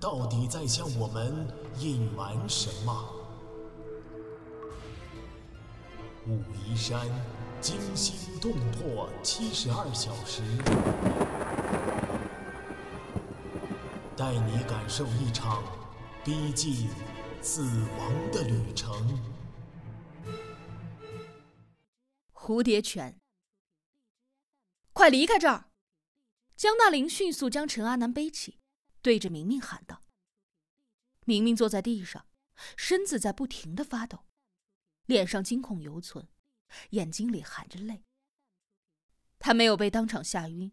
到底在向我们隐瞒什么？武夷山惊心动魄七十二小时，带你感受一场逼近死亡的旅程。蝴蝶犬，快离开这儿！江大林迅速将陈阿南背起，对着明明喊道：“明明坐在地上，身子在不停的发抖，脸上惊恐犹存，眼睛里含着泪。他没有被当场吓晕，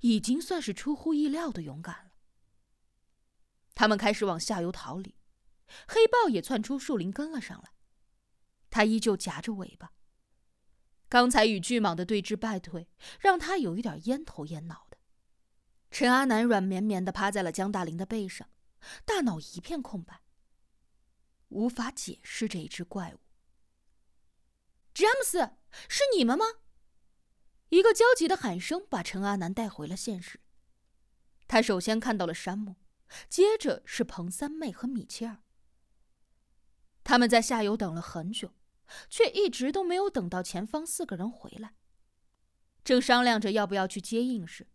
已经算是出乎意料的勇敢了。他们开始往下游逃离，黑豹也窜出树林跟了上来，他依旧夹着尾巴。刚才与巨蟒的对峙败退，让他有一点烟头烟脑。陈阿南软绵绵的趴在了江大林的背上，大脑一片空白，无法解释这一只怪物。詹姆斯，是你们吗？一个焦急的喊声把陈阿南带回了现实。他首先看到了山姆，接着是彭三妹和米切尔。他们在下游等了很久，却一直都没有等到前方四个人回来。正商量着要不要去接应时，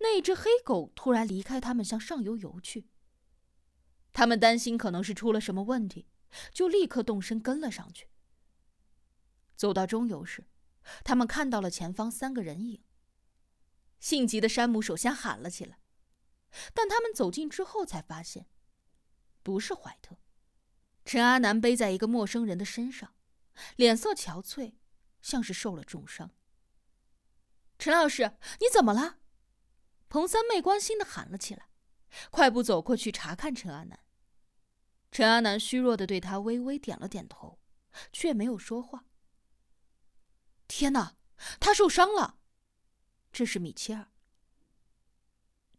那只黑狗突然离开他们，向上游游去。他们担心可能是出了什么问题，就立刻动身跟了上去。走到中游时，他们看到了前方三个人影。性急的山姆首先喊了起来，但他们走近之后才发现，不是怀特。陈阿南背在一个陌生人的身上，脸色憔悴，像是受了重伤。陈老师，你怎么了？彭三妹关心的喊了起来，快步走过去查看陈阿南。陈阿南虚弱的对他微微点了点头，却没有说话。天哪，他受伤了！这是米切尔。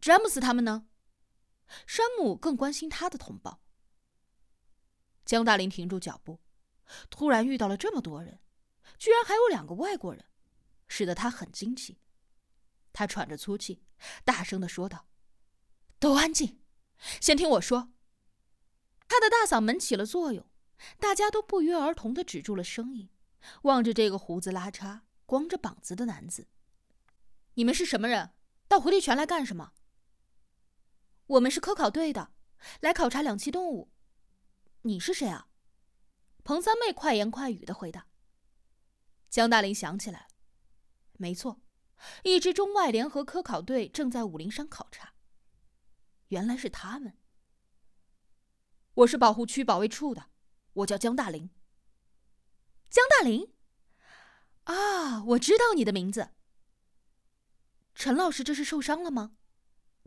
詹姆斯他们呢？山姆更关心他的同胞。江大林停住脚步，突然遇到了这么多人，居然还有两个外国人，使得他很惊奇。他喘着粗气，大声的说道：“都安静，先听我说。”他的大嗓门起了作用，大家都不约而同的止住了声音，望着这个胡子拉碴、光着膀子的男子。“你们是什么人？到回力泉来干什么？”“我们是科考队的，来考察两栖动物。”“你是谁啊？”彭三妹快言快语的回答。江大林想起来了，没错。一支中外联合科考队正在武陵山考察。原来是他们。我是保护区保卫处的，我叫江大林。江大林，啊，我知道你的名字。陈老师这是受伤了吗？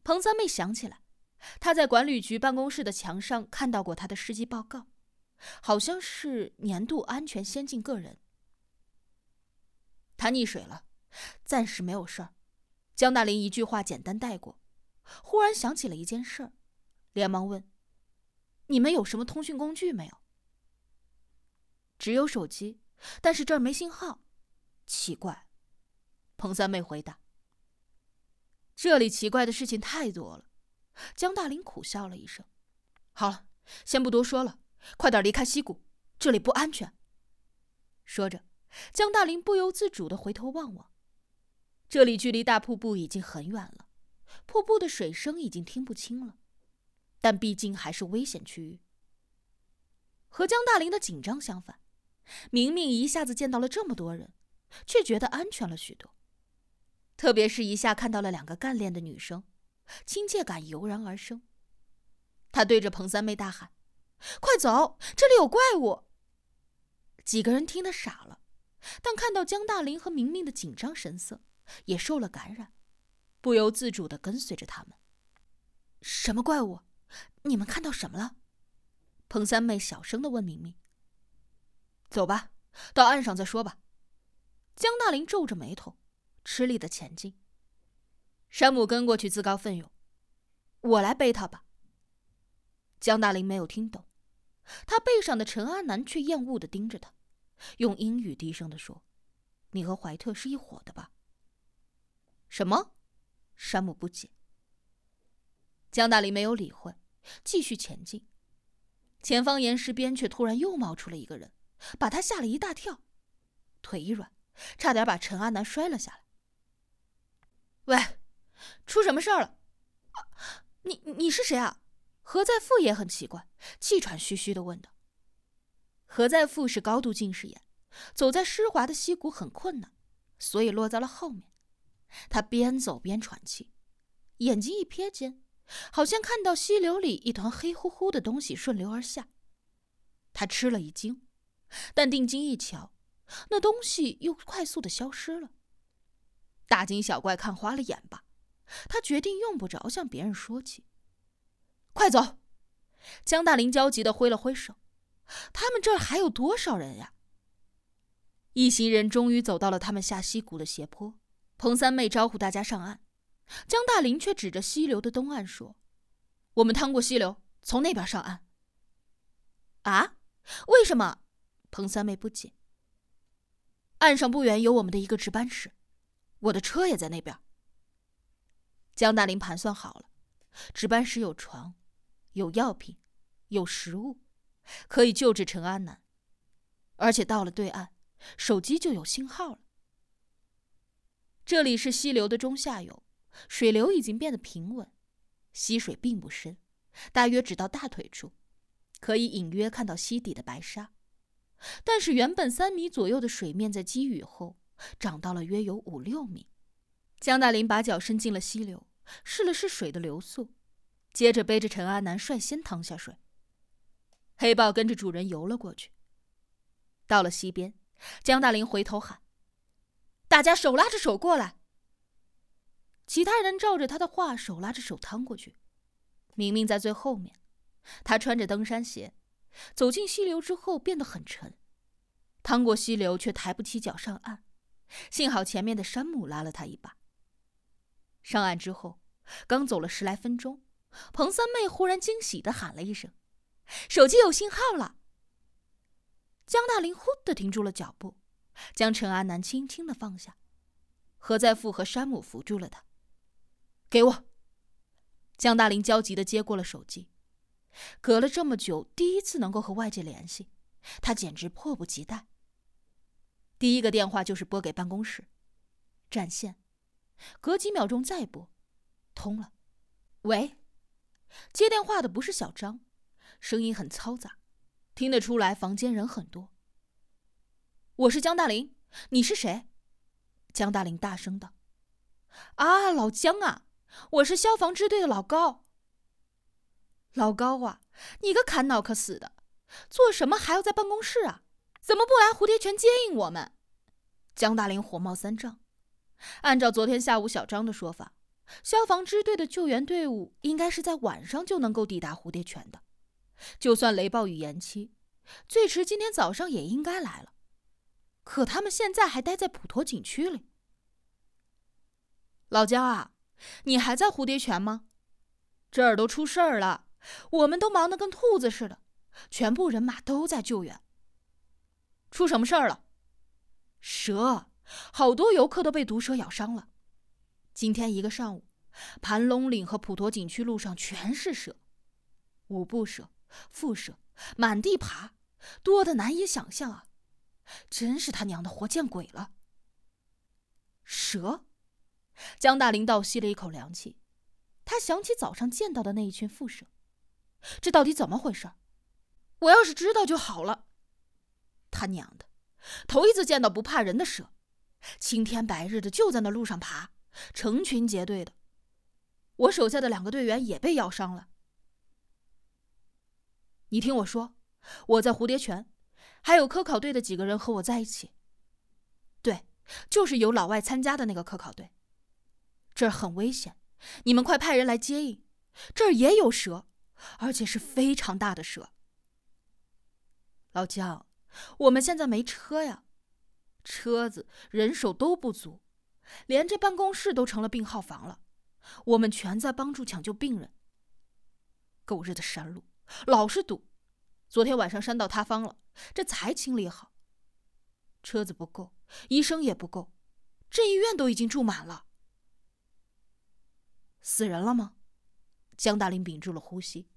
彭三妹想起来，她在管理局办公室的墙上看到过他的事迹报告，好像是年度安全先进个人。他溺水了。暂时没有事儿，江大林一句话简单带过。忽然想起了一件事儿，连忙问：“你们有什么通讯工具没有？”“只有手机，但是这儿没信号。”奇怪，彭三妹回答。“这里奇怪的事情太多了。”江大林苦笑了一声。“好了，先不多说了，快点离开溪谷，这里不安全。”说着，江大林不由自主的回头望望。这里距离大瀑布已经很远了，瀑布的水声已经听不清了，但毕竟还是危险区域。和江大林的紧张相反，明明一下子见到了这么多人，却觉得安全了许多。特别是一下看到了两个干练的女生，亲切感油然而生。他对着彭三妹大喊：“快走，这里有怪物！”几个人听得傻了，但看到江大林和明明的紧张神色。也受了感染，不由自主的跟随着他们。什么怪物？你们看到什么了？彭三妹小声的问明明。走吧，到岸上再说吧。江大林皱着眉头，吃力的前进。山姆跟过去，自告奋勇：“我来背他吧。”江大林没有听懂，他背上的陈阿南却厌恶的盯着他，用英语低声的说：“你和怀特是一伙的吧？”什么？山姆不解。江大林没有理会，继续前进。前方岩石边却突然又冒出了一个人，把他吓了一大跳，腿一软，差点把陈阿南摔了下来。喂，出什么事儿了？你你是谁啊？何在富也很奇怪，气喘吁吁的问道。何在富是高度近视眼，走在湿滑的溪谷很困难，所以落在了后面。他边走边喘气，眼睛一瞥间，好像看到溪流里一团黑乎乎的东西顺流而下。他吃了一惊，但定睛一瞧，那东西又快速的消失了。大惊小怪看花了眼吧，他决定用不着向别人说起。快走！江大林焦急的挥了挥手。他们这儿还有多少人呀？一行人终于走到了他们下溪谷的斜坡。彭三妹招呼大家上岸，江大林却指着溪流的东岸说：“我们趟过溪流，从那边上岸。”啊？为什么？彭三妹不解。岸上不远有我们的一个值班室，我的车也在那边。江大林盘算好了，值班室有床。有药品，有食物，可以救治陈安南，而且到了对岸，手机就有信号了。这里是溪流的中下游，水流已经变得平稳，溪水并不深，大约只到大腿处，可以隐约看到溪底的白沙。但是原本三米左右的水面，在积雨后涨到了约有五六米。江大林把脚伸进了溪流，试了试水的流速。接着背着陈阿南率先趟下水，黑豹跟着主人游了过去。到了溪边，江大林回头喊：“大家手拉着手过来。”其他人照着他的话，手拉着手趟过去。明明在最后面，他穿着登山鞋，走进溪流之后变得很沉，趟过溪流却抬不起脚上岸。幸好前面的山姆拉了他一把。上岸之后，刚走了十来分钟。彭三妹忽然惊喜的喊了一声：“手机有信号了！”江大林忽的停住了脚步，将陈阿南轻轻的放下。何在富和山姆扶住了他。“给我！”江大林焦急的接过了手机。隔了这么久，第一次能够和外界联系，他简直迫不及待。第一个电话就是拨给办公室，占线。隔几秒钟再拨，通了。喂。接电话的不是小张，声音很嘈杂，听得出来房间人很多。我是江大林，你是谁？江大林大声道：“啊，老江啊，我是消防支队的老高。老高啊，你个砍脑壳死的，做什么还要在办公室啊？怎么不来蝴蝶泉接应我们？”江大林火冒三丈。按照昨天下午小张的说法。消防支队的救援队伍应该是在晚上就能够抵达蝴蝶泉的，就算雷暴雨延期，最迟今天早上也应该来了。可他们现在还待在普陀景区里。老姜啊，你还在蝴蝶泉吗？这儿都出事儿了，我们都忙得跟兔子似的，全部人马都在救援。出什么事儿了？蛇，好多游客都被毒蛇咬伤了。今天一个上午，盘龙岭和普陀景区路上全是蛇，五步蛇、蝮蛇满地爬，多的难以想象啊！真是他娘的活见鬼了！蛇，江大林倒吸了一口凉气，他想起早上见到的那一群蝮蛇，这到底怎么回事？我要是知道就好了。他娘的，头一次见到不怕人的蛇，青天白日的就在那路上爬。成群结队的，我手下的两个队员也被咬伤了。你听我说，我在蝴蝶泉，还有科考队的几个人和我在一起。对，就是有老外参加的那个科考队。这儿很危险，你们快派人来接应。这儿也有蛇，而且是非常大的蛇。老姜，我们现在没车呀，车子、人手都不足，连这办公室都成了病号房了。我们全在帮助抢救病人。狗日的山路，老是堵。昨天晚上山道塌方了，这才清理好。车子不够，医生也不够，这医院都已经住满了。死人了吗？江大林屏住了呼吸，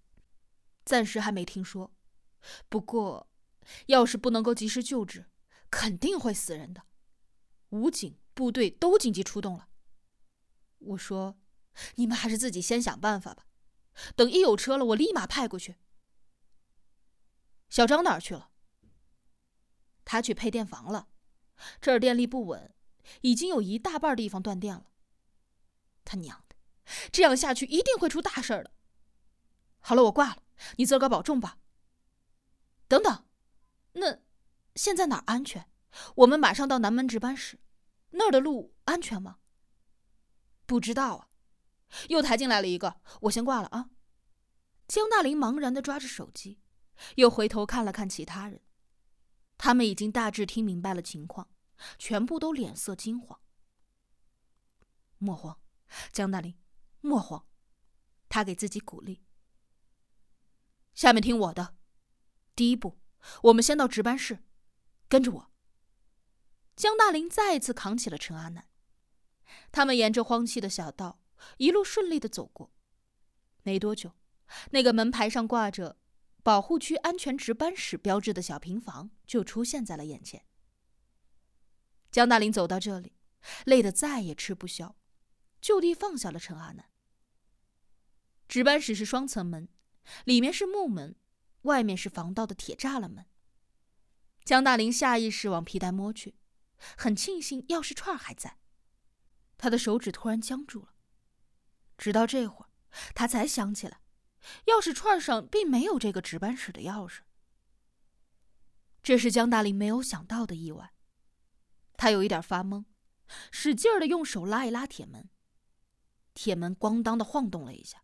暂时还没听说。不过，要是不能够及时救治，肯定会死人的。武警部队都紧急出动了。我说，你们还是自己先想办法吧。等一有车了，我立马派过去。小张哪儿去了？他去配电房了。这儿电力不稳，已经有一大半地方断电了。他娘的，这样下去一定会出大事的。好了，我挂了，你自个儿保重吧。等等，那现在哪儿安全？我们马上到南门值班室，那儿的路安全吗？不知道啊。又抬进来了一个，我先挂了啊。江大林茫然的抓着手机，又回头看了看其他人，他们已经大致听明白了情况，全部都脸色惊慌。莫慌，江大林，莫慌，他给自己鼓励。下面听我的，第一步，我们先到值班室，跟着我。江大林再一次扛起了陈阿南，他们沿着荒弃的小道。一路顺利的走过，没多久，那个门牌上挂着“保护区安全值班室”标志的小平房就出现在了眼前。江大林走到这里，累得再也吃不消，就地放下了陈阿南。值班室是双层门，里面是木门，外面是防盗的铁栅栏门。江大林下意识往皮带摸去，很庆幸钥匙串还在，他的手指突然僵住了。直到这会儿，他才想起来，钥匙串上并没有这个值班室的钥匙。这是江大林没有想到的意外。他有一点发懵，使劲儿的用手拉一拉铁门，铁门咣当的晃动了一下，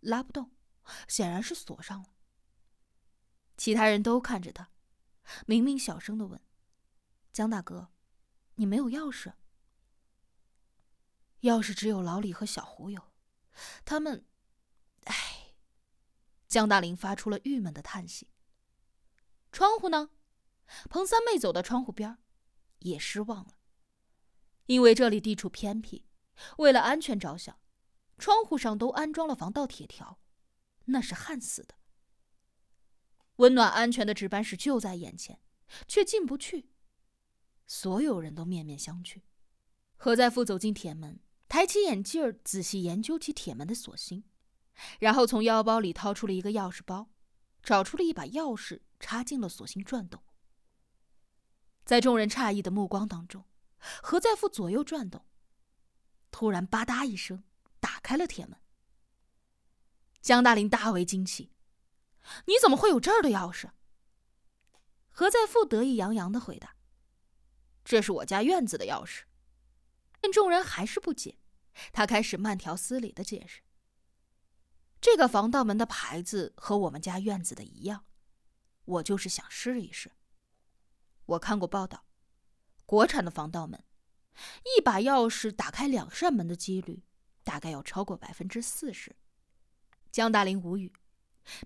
拉不动，显然是锁上了。其他人都看着他，明明小声的问：“江大哥，你没有钥匙？”钥匙只有老李和小胡有，他们，唉，江大林发出了郁闷的叹息。窗户呢？彭三妹走到窗户边，也失望了，因为这里地处偏僻，为了安全着想，窗户上都安装了防盗铁条，那是焊死的。温暖安全的值班室就在眼前，却进不去，所有人都面面相觑。何在富走进铁门。抬起眼镜，仔细研究起铁门的锁芯，然后从腰包里掏出了一个钥匙包，找出了一把钥匙，插进了锁芯，转动。在众人诧异的目光当中，何在富左右转动，突然“吧嗒”一声，打开了铁门。江大林大为惊奇：“你怎么会有这儿的钥匙？”何在富得意洋洋的回答：“这是我家院子的钥匙。”见众人还是不解，他开始慢条斯理的解释：“这个防盗门的牌子和我们家院子的一样，我就是想试一试。我看过报道，国产的防盗门，一把钥匙打开两扇门的几率，大概要超过百分之四十。”江大林无语，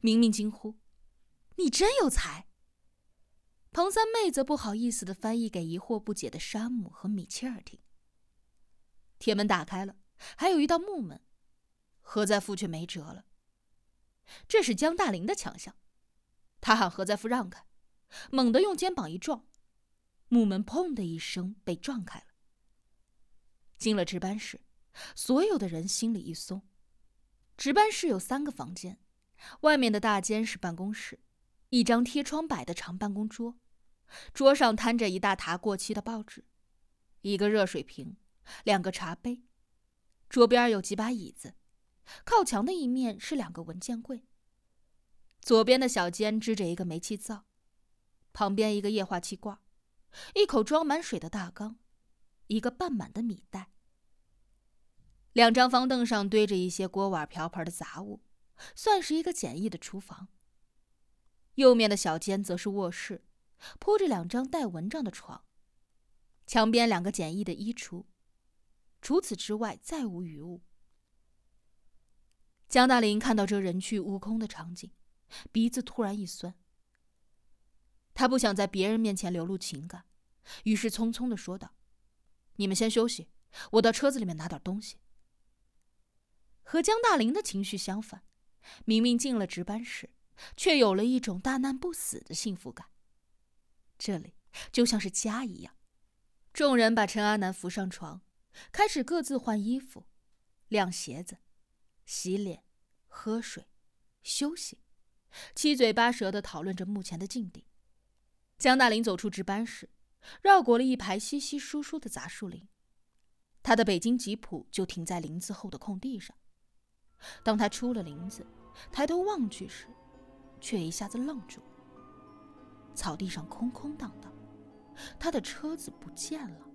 明明惊呼：“你真有才！”彭三妹则不好意思的翻译给疑惑不解的山姆和米切尔听。铁门打开了，还有一道木门，何在富却没辙了。这是江大林的强项，他喊何在富让开，猛地用肩膀一撞，木门砰的一声被撞开了。进了值班室，所有的人心里一松。值班室有三个房间，外面的大间是办公室，一张贴窗摆的长办公桌，桌上摊着一大沓过期的报纸，一个热水瓶。两个茶杯，桌边有几把椅子，靠墙的一面是两个文件柜。左边的小间支着一个煤气灶，旁边一个液化气罐，一口装满水的大缸，一个半满的米袋。两张方凳上堆着一些锅碗瓢盆的杂物，算是一个简易的厨房。右面的小间则是卧室，铺着两张带蚊帐的床，墙边两个简易的衣橱，除此之外再无余物。江大林看到这人去屋空的场景，鼻子突然一酸。他不想在别人面前流露情感，于是匆匆的说道：“你们先休息，我到车子里面拿点东西。”和江大林的情绪相反，明明进了值班室，却有了一种大难不死的幸福感。这里就像是家一样。众人把陈阿南扶上床，开始各自换衣服、晾鞋子。洗脸、喝水、休息，七嘴八舌的讨论着目前的境地。江大林走出值班室，绕过了一排稀稀疏疏的杂树林，他的北京吉普就停在林子后的空地上。当他出了林子，抬头望去时，却一下子愣住。草地上空空荡荡，他的车子不见了。